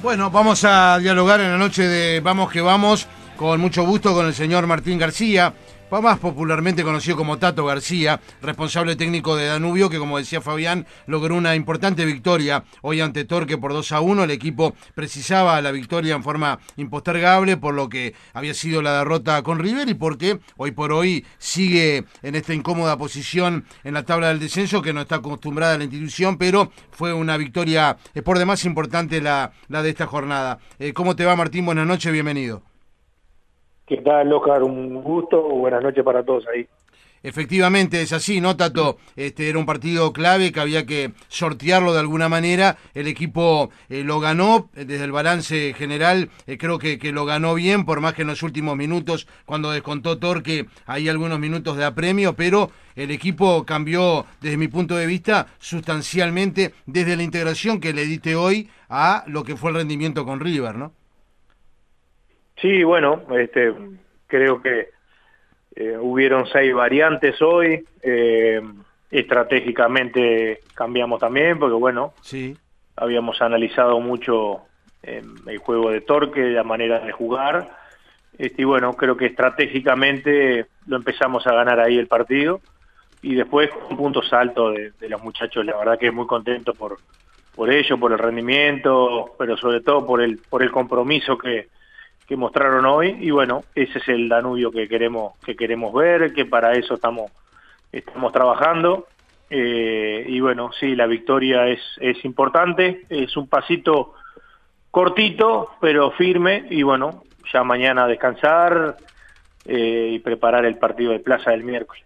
Bueno, vamos a dialogar en la noche de Vamos que Vamos con mucho gusto con el señor Martín García, más popularmente conocido como Tato García, responsable técnico de Danubio, que como decía Fabián, logró una importante victoria hoy ante Torque por 2 a 1. El equipo precisaba la victoria en forma impostergable por lo que había sido la derrota con River y porque hoy por hoy sigue en esta incómoda posición en la tabla del descenso, que no está acostumbrada a la institución, pero fue una victoria es por demás importante la, la de esta jornada. Eh, ¿Cómo te va Martín? Buenas noches, bienvenido. ¿Qué tal, Oscar? Un gusto. Buenas noches para todos ahí. Efectivamente, es así, ¿no, Tato? Este era un partido clave que había que sortearlo de alguna manera. El equipo eh, lo ganó eh, desde el balance general. Eh, creo que, que, lo ganó bien, por más que en los últimos minutos, cuando descontó Torque, hay algunos minutos de apremio, pero el equipo cambió, desde mi punto de vista, sustancialmente desde la integración que le diste hoy a lo que fue el rendimiento con River, ¿no? Sí, bueno, este, creo que eh, hubieron seis variantes hoy. Eh, estratégicamente cambiamos también, porque bueno, sí. habíamos analizado mucho eh, el juego de Torque, la manera de jugar. Este, y bueno, creo que estratégicamente lo empezamos a ganar ahí el partido. Y después un punto salto de, de los muchachos, la verdad que es muy contento por, por ello, por el rendimiento, pero sobre todo por el, por el compromiso que, que mostraron hoy. Y bueno, ese es el Danubio que queremos que queremos ver, que para eso estamos estamos trabajando. Eh, y bueno, sí, la victoria es es importante, es un pasito cortito pero firme. Y bueno, ya mañana descansar eh, y preparar el partido de Plaza del miércoles.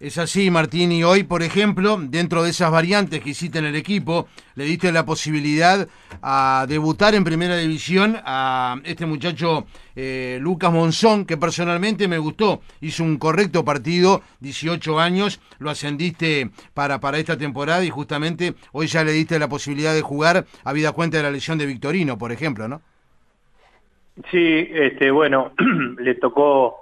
Es así, Martín, y hoy, por ejemplo, dentro de esas variantes que hiciste en el equipo, le diste la posibilidad a debutar en primera división a este muchacho eh, Lucas Monzón, que personalmente me gustó, hizo un correcto partido, 18 años, lo ascendiste para, para esta temporada y justamente hoy ya le diste la posibilidad de jugar, habida cuenta de la lesión de Victorino, por ejemplo, ¿no? Sí, este, bueno, le tocó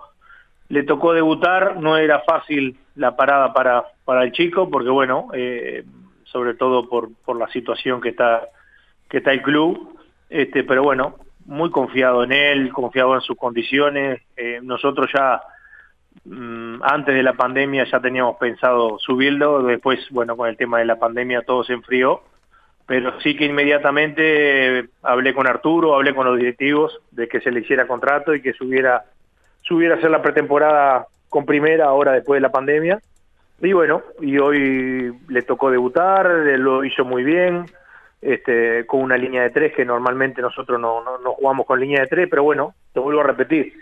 le tocó debutar, no era fácil la parada para, para el chico, porque bueno, eh, sobre todo por, por la situación que está, que está el club, este, pero bueno, muy confiado en él, confiado en sus condiciones. Eh, nosotros ya mm, antes de la pandemia ya teníamos pensado subirlo, después, bueno, con el tema de la pandemia todo se enfrió, pero sí que inmediatamente hablé con Arturo, hablé con los directivos de que se le hiciera contrato y que subiera subiera a hacer la pretemporada con primera ahora después de la pandemia. Y bueno, y hoy le tocó debutar, lo hizo muy bien, este, con una línea de tres que normalmente nosotros no, no, jugamos con línea de tres, pero bueno, te vuelvo a repetir,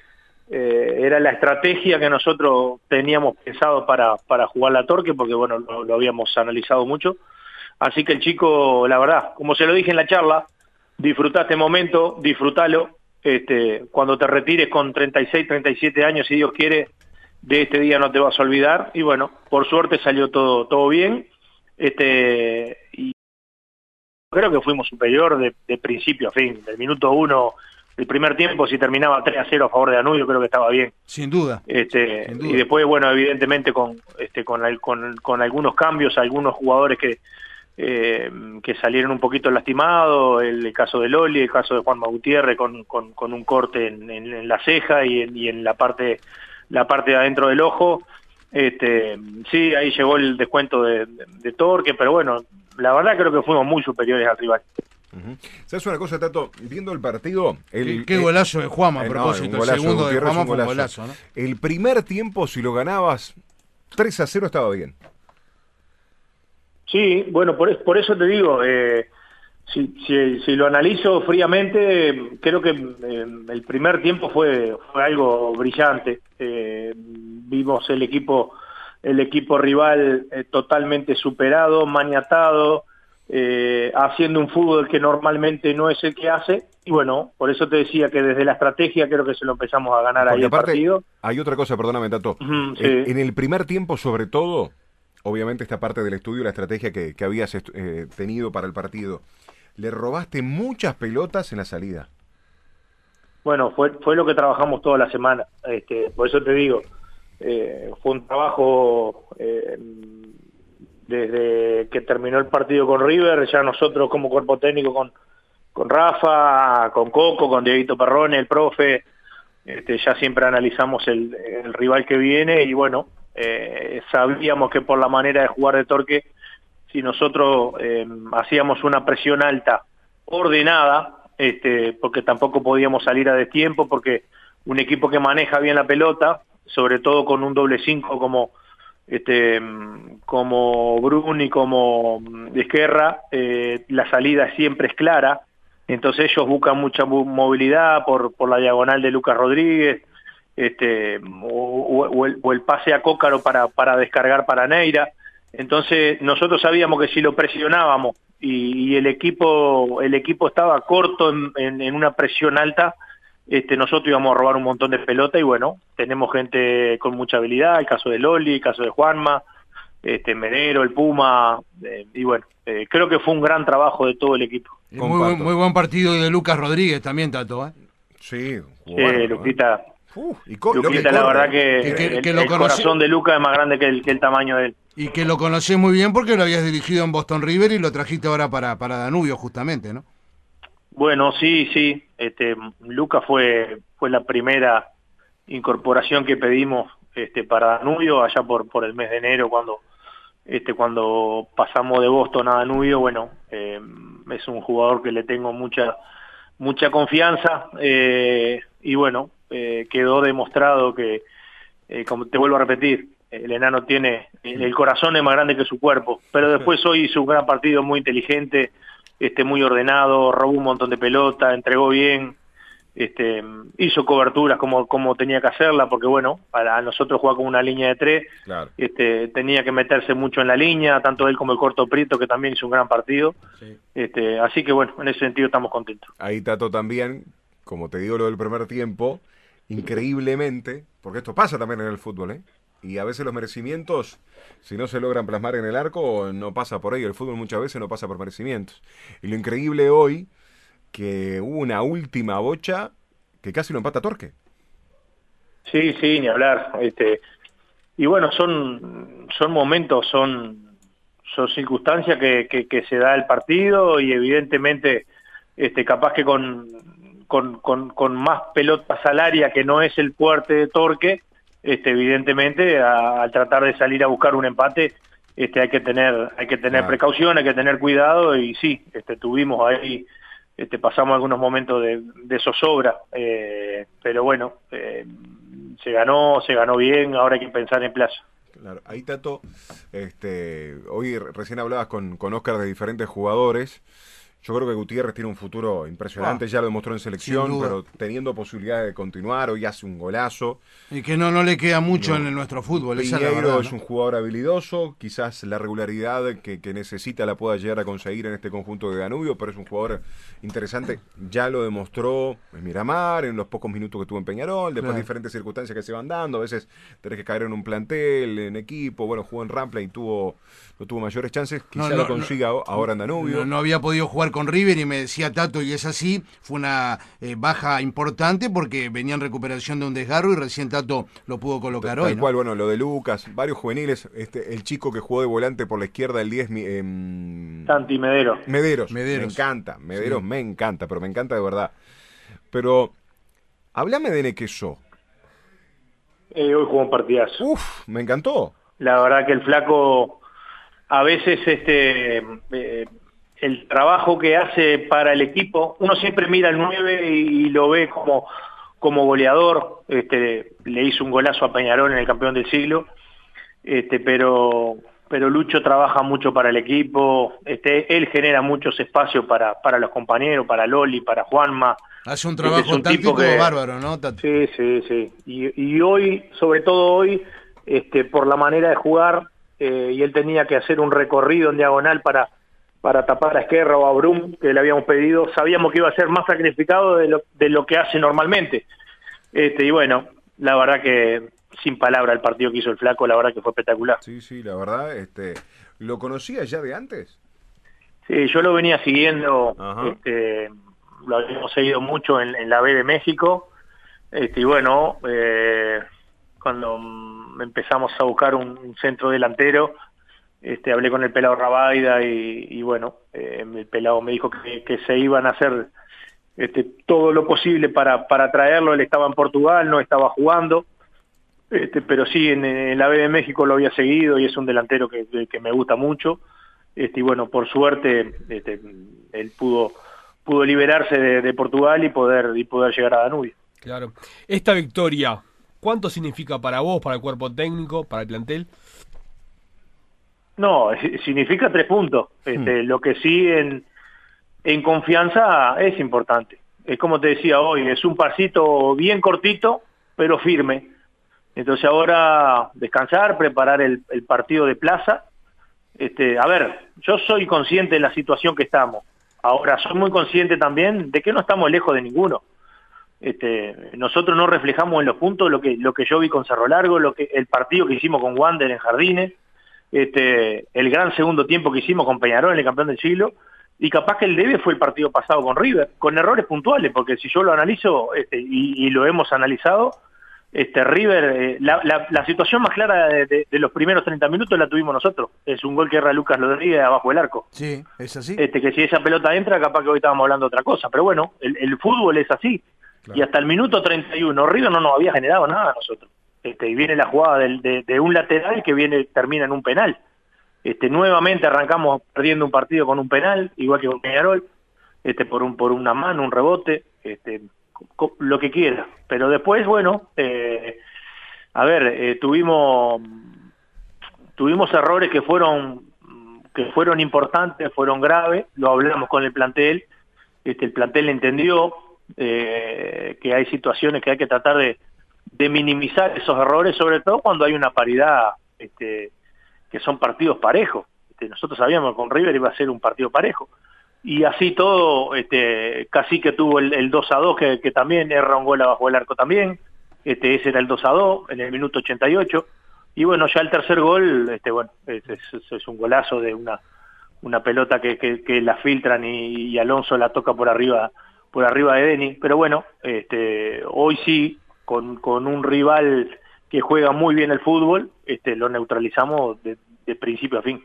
eh, era la estrategia que nosotros teníamos pensado para, para jugar la Torque, porque bueno, lo, habíamos analizado mucho. Así que el chico, la verdad, como se lo dije en la charla, disfruta este momento, disfrútalo, este, cuando te retires con 36, 37 años, si Dios quiere, de este día no te vas a olvidar. Y bueno, por suerte salió todo, todo bien. Este, y creo que fuimos superior de, principio a fin. Del minuto uno, el primer tiempo, si terminaba 3 a 0 a favor de Danubio, creo que estaba bien. Sin duda. Este, Y después, bueno, evidentemente con, este, con, con, con algunos cambios, algunos jugadores que eh, que salieron un poquito lastimados, el, caso de Loli, el caso de Juan Gutiérrez con, con, con un corte en, en, la ceja y en, y en, la parte la parte de adentro del ojo. Este, sí, ahí llegó el descuento de, de, Torque, pero bueno, la verdad creo que fuimos muy superiores al rival. ¿Sabes una cosa, Tato? Viendo el partido... El, qué, golazo de Juan a propósito, el segundo de Juan fue un golazo. ¿no? El primer tiempo, si lo ganabas 3 a 0, estaba bien. Sí, bueno, por, por eso te digo, eh, si, si, lo analizo fríamente, creo que eh, el primer tiempo fue, fue algo brillante. Eh, vimos el equipo, el equipo rival totalmente superado, maniatado, haciendo un fútbol que normalmente no es el que hace. Y bueno, por eso te decía que desde la estrategia creo que se lo empezamos a ganar ahí el partido. Hay otra cosa, perdóname, Tato. en el primer tiempo, sobre todo, obviamente esta parte del estudio, la estrategia que, habías eh, tenido para el partido. Le robaste muchas pelotas en la salida. Bueno, fue, fue lo que trabajamos toda la semana. Este, por eso te digo, eh, fue un trabajo eh, desde que terminó el partido con River, ya nosotros como cuerpo técnico con, con Rafa, con Coco, con Dieguito Perrone, el profe, este, ya siempre analizamos el, rival que viene y bueno, eh, sabíamos que por la manera de jugar de Torque, si nosotros eh, hacíamos una presión alta, ordenada, este, porque tampoco podíamos salir a destiempo, porque un equipo que maneja bien la pelota, sobre todo con un doble cinco como este como Bruni como Esquerra, eh, la salida siempre es clara, entonces ellos buscan mucha movilidad por, por la diagonal de Lucas Rodríguez, este, o, el, pase a Cócaro para, para descargar para Neira. Entonces nosotros sabíamos que si lo presionábamos y, el equipo el equipo estaba corto en, en, una presión alta, este, nosotros íbamos a robar un montón de pelota y bueno, tenemos gente con mucha habilidad, el caso de Loli, el caso de Juanma, este, Medero, el Puma, eh, y bueno, eh, creo que fue un gran trabajo de todo el equipo. Muy buen, muy buen, partido de Lucas Rodríguez también, Tato. ¿eh? Sí, bueno, Luquita. y Luquita, la verdad que, el, corazón de Lucas es más grande que el, que el tamaño de él. Y que lo conocés muy bien porque lo habías dirigido en Boston River y lo trajiste ahora para, para Danubio, justamente, ¿no? Bueno, sí, sí. Este, Lucas fue, fue la primera incorporación que pedimos este, para Danubio allá por, por el mes de enero cuando este, cuando pasamos de Boston a Danubio, bueno, eh, es un jugador que le tengo mucha mucha confianza eh, y bueno, eh, quedó demostrado que, como te vuelvo a repetir, el enano tiene, el corazón es más grande que su cuerpo, pero después hoy hizo un gran partido muy inteligente, este, muy ordenado, robó un montón de pelota, entregó bien, este, hizo coberturas como, como tenía que hacerla, porque bueno, para nosotros jugar con una línea de tres, este, tenía que meterse mucho en la línea, tanto él como el Corto Prieto, que también hizo un gran partido. Este, así que bueno, en ese sentido estamos contentos. Ahí Tato también, como te digo lo del primer tiempo, increíblemente, porque esto pasa también en el fútbol, ¿eh? Y a veces los merecimientos, si no se logran plasmar en el arco, no pasa por ahí. El fútbol muchas veces no pasa por merecimientos. Y lo increíble hoy que hubo una última bocha que casi lo empata Torque. Sí, sí, ni hablar. Este, y bueno, son, son momentos, son, son circunstancias que, que, se da el partido y evidentemente este, capaz que con, con, con, más pelota salaria que no es el fuerte de Torque, este, evidentemente al tratar de salir a buscar un empate, este, hay que tener, hay que tener precaución, hay que tener cuidado y sí, este, tuvimos ahí este, pasamos algunos momentos de, zozobra, eh, pero bueno, eh, se ganó, se ganó bien, ahora hay que pensar en plaza. Claro, ahí Tato, este, hoy recién hablabas con, con Oscar de diferentes jugadores. Yo creo que Gutiérrez tiene un futuro impresionante, ah, ya lo demostró en selección, pero teniendo posibilidad de continuar, hoy hace un golazo. Y que no, no le queda mucho en nuestro fútbol. Piñeiro es un jugador habilidoso, quizás la regularidad que, necesita la pueda llegar a conseguir en este conjunto de Danubio, pero es un jugador interesante, ya lo demostró en Miramar, en los pocos minutos que tuvo en Peñarol, después de diferentes circunstancias que se van dando, a veces tenés que caer en un plantel, en equipo, bueno, jugó en Rampla y tuvo, no tuvo mayores chances, quizás lo consiga ahora en Danubio. no había podido jugar con River y me decía Tato, y es así, fue una eh, baja importante porque venía en recuperación de un desgarro y recién Tato lo pudo colocar hoy. Tal cual, bueno, lo de Lucas, varios juveniles, este, el chico que jugó de volante por la izquierda, el 10... Eh, Santi Medero. Mederos, me encanta, Mederos me encanta, pero me encanta de verdad. Pero, háblame de Nequeso. Eh, hoy jugó un partidazo. Uf, me encantó. La verdad que el flaco a veces este eh, el trabajo que hace para el equipo, uno siempre mira al 9 y, lo ve como, como goleador, este, le hizo un golazo a Peñarol en el campeón del siglo, este, pero, pero Lucho trabaja mucho para el equipo, este, él genera muchos espacios para, para los compañeros, para Loli, para Juanma. Hace un trabajo un táctico bárbaro, ¿no? Sí, sí, sí. Y, y, hoy, sobre todo hoy, este, por la manera de jugar, eh, y él tenía que hacer un recorrido en diagonal para para tapar a Esquerra o a Brum, que le habíamos pedido, sabíamos que iba a ser más sacrificado de lo, de lo que hace normalmente. Este, y bueno, la verdad que sin palabra el partido que hizo el flaco, la verdad que fue espectacular. Sí, sí, la verdad, este, ¿lo conocía ya de antes? Sí, yo lo venía siguiendo, este, lo habíamos seguido mucho en, la B de México, este, y bueno, eh, cuando empezamos a buscar un centro delantero, este, hablé con el pelado Rabaida y, bueno, eh, el pelado me dijo que, se iban a hacer este, todo lo posible para, para traerlo, él estaba en Portugal, no estaba jugando, este, pero sí en, la B de México lo había seguido y es un delantero que, me gusta mucho, este, y bueno, por suerte este, él pudo, pudo liberarse de, Portugal y poder, y poder llegar a Danubio. Claro. Esta victoria, ¿cuánto significa para vos, para el cuerpo técnico, para el plantel? No, significa tres puntos. Este, hmm. Lo que sí en, en confianza es importante. Es como te decía hoy, es un pasito bien cortito, pero firme. Entonces ahora descansar, preparar el, partido de plaza. Este, a ver, yo soy consciente de la situación que estamos. Ahora soy muy consciente también de que no estamos lejos de ninguno. Este, nosotros no reflejamos en los puntos lo que lo que yo vi con Cerro Largo, lo que el partido que hicimos con Wander en Jardines, este, el gran segundo tiempo que hicimos con Peñarol en el campeón del siglo, y capaz que el debe fue el partido pasado con River, con errores puntuales, porque si yo lo analizo este, y, lo hemos analizado, este River, eh, la, situación más clara de, los primeros 30 minutos la tuvimos nosotros. Es un gol que erra Lucas Rodríguez abajo del arco. Sí, es así. Este, que si esa pelota entra, capaz que hoy estábamos hablando de otra cosa. Pero bueno, el, fútbol es así. Y hasta el minuto 31, River no nos había generado nada a nosotros. Este, y viene la jugada de, un lateral que viene termina en un penal. Este, nuevamente arrancamos perdiendo un partido con un penal, igual que con Peñarol, este, por, un, por una mano, un rebote, este, lo que quiera. Pero después, bueno, eh, a ver, eh, tuvimos, tuvimos errores que fueron, que fueron importantes, fueron graves, lo hablamos con el plantel, este, el plantel entendió eh, que hay situaciones que hay que tratar de, de minimizar esos errores, sobre todo cuando hay una paridad, este, que son partidos parejos. Este, nosotros sabíamos que con River iba a ser un partido parejo. Y así todo, este, casi que tuvo el, 2 a 2, que, también erra un gol abajo del arco también. Este, ese era el 2 a 2 en el minuto 88. Y bueno, ya el tercer gol, este, bueno, es, un golazo de una, una pelota que, que, la filtran y, Alonso la toca por arriba por arriba de Denis. Pero bueno, este, hoy sí con, un rival que juega muy bien el fútbol, este, lo neutralizamos de, principio a fin.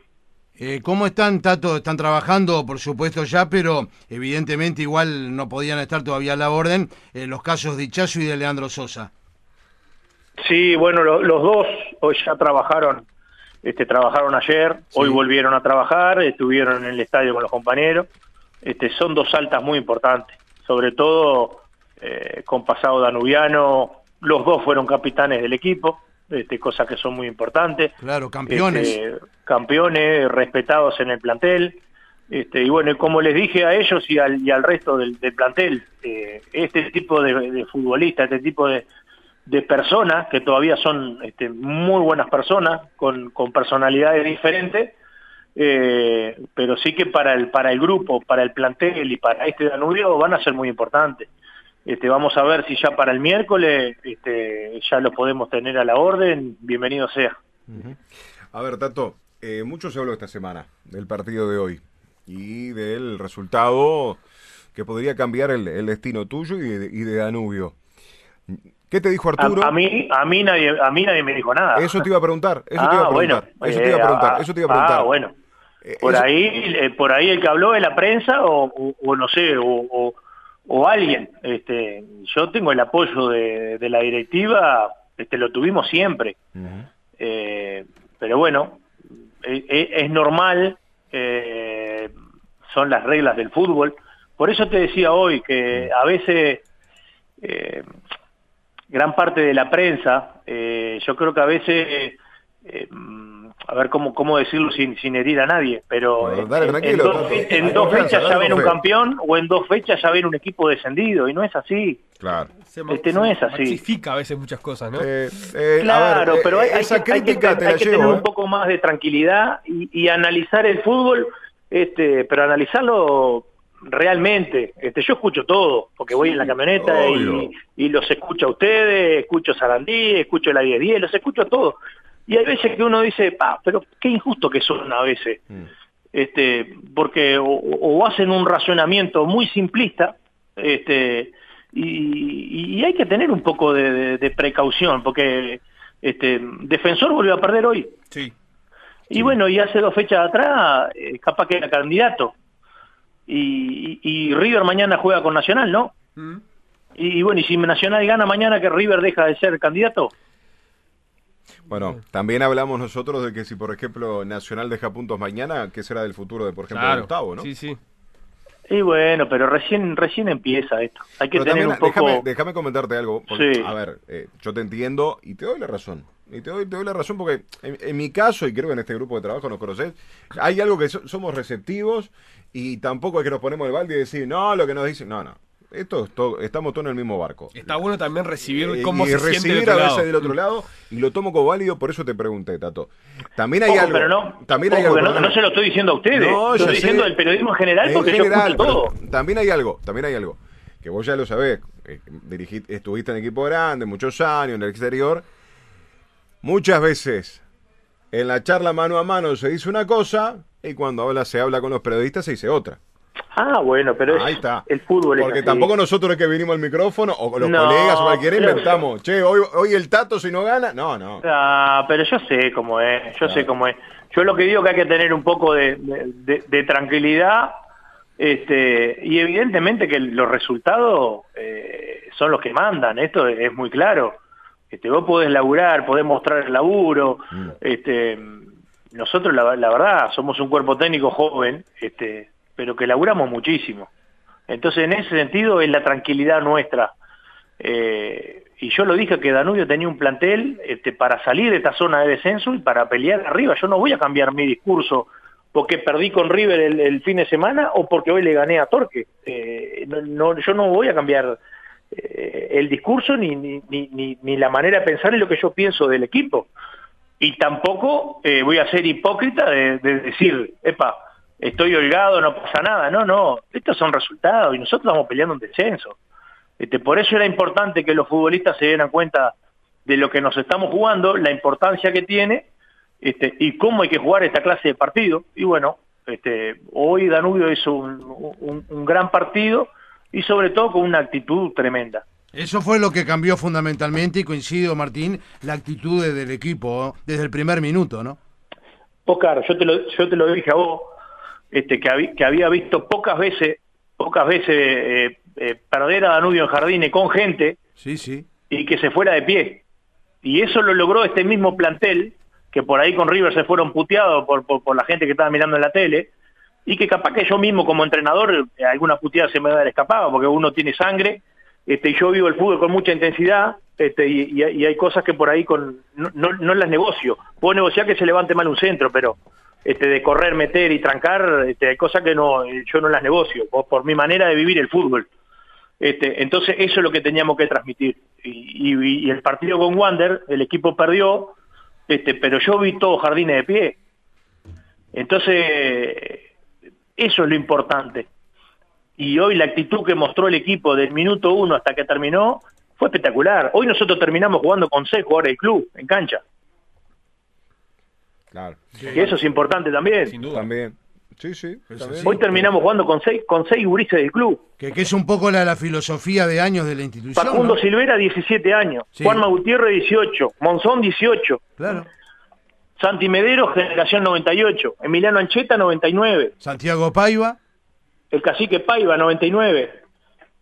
Eh, ¿Cómo están, Tato? Están trabajando, por supuesto, ya, pero evidentemente igual no podían estar todavía a la orden eh, los casos de Ichazo y de Leandro Sosa. Sí, bueno, los dos hoy ya trabajaron, este, trabajaron ayer, hoy volvieron a trabajar, estuvieron en el estadio con los compañeros. Este, son dos altas muy importantes, sobre todo eh, con pasado danubiano, los dos fueron capitanes del equipo, este, cosas que son muy importantes. Claro, campeones. Este, campeones, respetados en el plantel. Este, y bueno, como les dije a ellos y al, y al resto del, plantel, eh, este tipo de, futbolistas, este tipo de, personas, que todavía son este, muy buenas personas, con, con personalidades diferentes, eh, pero sí que para el, para el grupo, para el plantel y para este Danubio van a ser muy importantes. Este, vamos a ver si ya para el miércoles este, ya lo podemos tener a la orden. Bienvenido sea. A ver, Tato, eh, mucho se habló esta semana del partido de hoy y del resultado que podría cambiar el, destino tuyo y de, Danubio. ¿Qué te dijo Arturo? A, mí, a mí nadie, a mí nadie me dijo nada. Eso te iba a preguntar. Eso te iba a preguntar. eso te iba a preguntar. eso te iba a preguntar. Ah, bueno. Eh, por ahí, eh, por ahí el que habló de la prensa o, o no sé, o, o alguien. Este, yo tengo el apoyo de, la directiva, este, lo tuvimos siempre. Eh, pero bueno, e, e, es, normal, eh, son las reglas del fútbol. Por eso te decía hoy que a veces eh, gran parte de la prensa, yo creo que a veces a ver cómo, cómo decirlo sin, sin herir a nadie, pero en, dos, fechas ya ven un campeón o en dos fechas ya ven un equipo descendido y no es así. Claro. este no es así. a veces muchas cosas, ¿no? Eh, eh, claro, pero hay, que, tener un ¿eh? poco más de tranquilidad y, analizar el fútbol, este, pero analizarlo realmente. Este, yo escucho todo, porque voy en la camioneta y, y, los escucho a ustedes, escucho a Sarandí, escucho la 1010, los escucho a todos. Y hay veces que uno dice, pa, pero qué injusto que son a veces. Mm. Este, porque o, hacen un razonamiento muy simplista, este, y, hay que tener un poco de, precaución, porque este, Defensor volvió a perder hoy. Sí. Y bueno, y hace dos fechas atrás, eh, capaz que era candidato. Y, River mañana juega con Nacional, ¿no? Mm. Y, bueno, y si Nacional gana mañana, que River deja de ser candidato. Bueno, también hablamos nosotros de que si, por ejemplo, Nacional deja puntos mañana, ¿qué será del futuro de, por ejemplo, Gustavo, no? Sí, sí. Y bueno, pero recién recién empieza esto. Hay que tener un poco... Déjame, comentarte algo. A ver, eh, yo te entiendo y te doy la razón. Y te doy, te doy la razón porque en, mi caso, y creo que en este grupo de trabajo nos conoces, hay algo que somos receptivos y tampoco es que nos ponemos el balde y decir, no, lo que nos dicen, no, no. Esto es todo, estamos todos en el mismo barco. Está bueno también recibir eh, cómo y se recibir siente a veces del otro lado y lo tomo como válido, por eso te pregunté, Tato. También hay algo. Pero no, también hay algo, no, se lo estoy diciendo a ustedes. No, estoy diciendo del periodismo en general porque yo escucho todo. También hay algo, también hay algo que vos ya lo sabés. Eh, estuviste en equipo grande muchos años en el exterior. Muchas veces en la charla mano a mano se dice una cosa y cuando habla se habla con los periodistas se dice otra. Ah, bueno, pero Ahí está. el fútbol Porque tampoco nosotros es que vinimos al micrófono o los colegas o cualquiera inventamos, che, hoy, hoy el Tato si no gana, no, no. Ah, pero yo sé cómo es, yo sé cómo es. Yo lo que digo que hay que tener un poco de, tranquilidad este, y evidentemente que los resultados eh, son los que mandan, esto es muy claro. Este, vos podés laburar, podés mostrar el laburo, mm. este, nosotros la, la, verdad somos un cuerpo técnico joven, este, pero que laburamos muchísimo. Entonces, en ese sentido, es la tranquilidad nuestra. Eh, y yo lo dije que Danubio tenía un plantel este, para salir de esta zona de descenso y para pelear arriba. Yo no voy a cambiar mi discurso porque perdí con River el, fin de semana o porque hoy le gané a Torque. Eh, no, yo no voy a cambiar eh, el discurso ni, ni, ni, la manera de pensar en lo que yo pienso del equipo. Y tampoco voy a ser hipócrita de, de decir, epa, estoy holgado, no pasa nada. No, no, estos son resultados y nosotros estamos peleando un descenso. Este, por eso era importante que los futbolistas se dieran cuenta de lo que nos estamos jugando, la importancia que tiene este, y cómo hay que jugar esta clase de partido. Y bueno, este, hoy Danubio hizo un, un gran partido y sobre todo con una actitud tremenda. Eso fue lo que cambió fundamentalmente y coincido, Martín, la actitud del equipo desde el primer minuto, ¿no? Oscar, yo te lo, yo te lo dije a vos, este, que, había visto pocas veces, pocas veces eh, eh, perder a Danubio en Jardines con gente sí, sí. y que se fuera de pie. Y eso lo logró este mismo plantel, que por ahí con River se fueron puteados por, por, la gente que estaba mirando en la tele, y que capaz que yo mismo como entrenador eh, alguna puteada se me da escapado, porque uno tiene sangre, este, y yo vivo el fútbol con mucha intensidad, este, y, hay cosas que por ahí con no, no, no las negocio. Puedo negociar que se levante mal un centro, pero este, de correr, meter y trancar, este, hay cosas que no, yo no las negocio, por, mi manera de vivir el fútbol. Este, entonces eso es lo que teníamos que transmitir. Y, el partido con Wander, el equipo perdió, este, pero yo vi todo jardines de pie. Entonces, eso es lo importante. Y hoy la actitud que mostró el equipo del minuto uno hasta que terminó fue espectacular. Hoy nosotros terminamos jugando con seis jugadores del club en cancha. Y eso es importante también. Sin duda. También. Sí, sí. Hoy terminamos jugando con seis, con seis gurises del club. Que, es un poco la, la, filosofía de años de la institución. Facundo Silvera, 17 años. Juan Juanma 18. Monzón, 18. Claro. Santi Medero, generación 98. Emiliano Ancheta, 99. Santiago Paiva. El cacique Paiva, 99.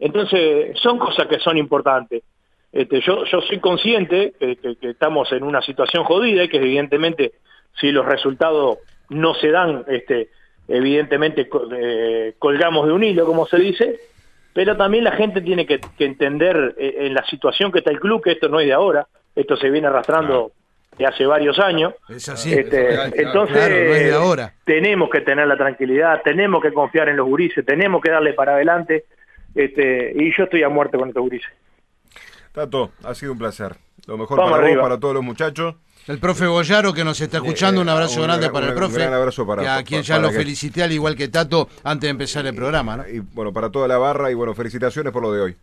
Entonces, son cosas que son importantes. Este, yo, yo soy consciente que, que estamos en una situación jodida y que evidentemente si los resultados no se dan, este, evidentemente eh, colgamos de un hilo, como se dice, pero también la gente tiene que, entender eh, en la situación que está el club, que esto no es de ahora, esto se viene arrastrando de hace varios años. Es así. Este, entonces, ahora. tenemos que tener la tranquilidad, tenemos que confiar en los gurises, tenemos que darle para adelante, este, y yo estoy a muerte con estos gurises. Tato, ha sido un placer. Lo mejor para vos, para todos los muchachos. El profe Goyaro que nos está escuchando, un abrazo grande para el profe. Un gran abrazo para A quien ya lo felicité al igual que Tato antes de empezar el programa. ¿no? Y bueno, para toda la barra y bueno, felicitaciones por lo de hoy.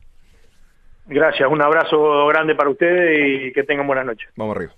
Gracias, un abrazo grande para ustedes y que tengan buenas noches. Vamos arriba.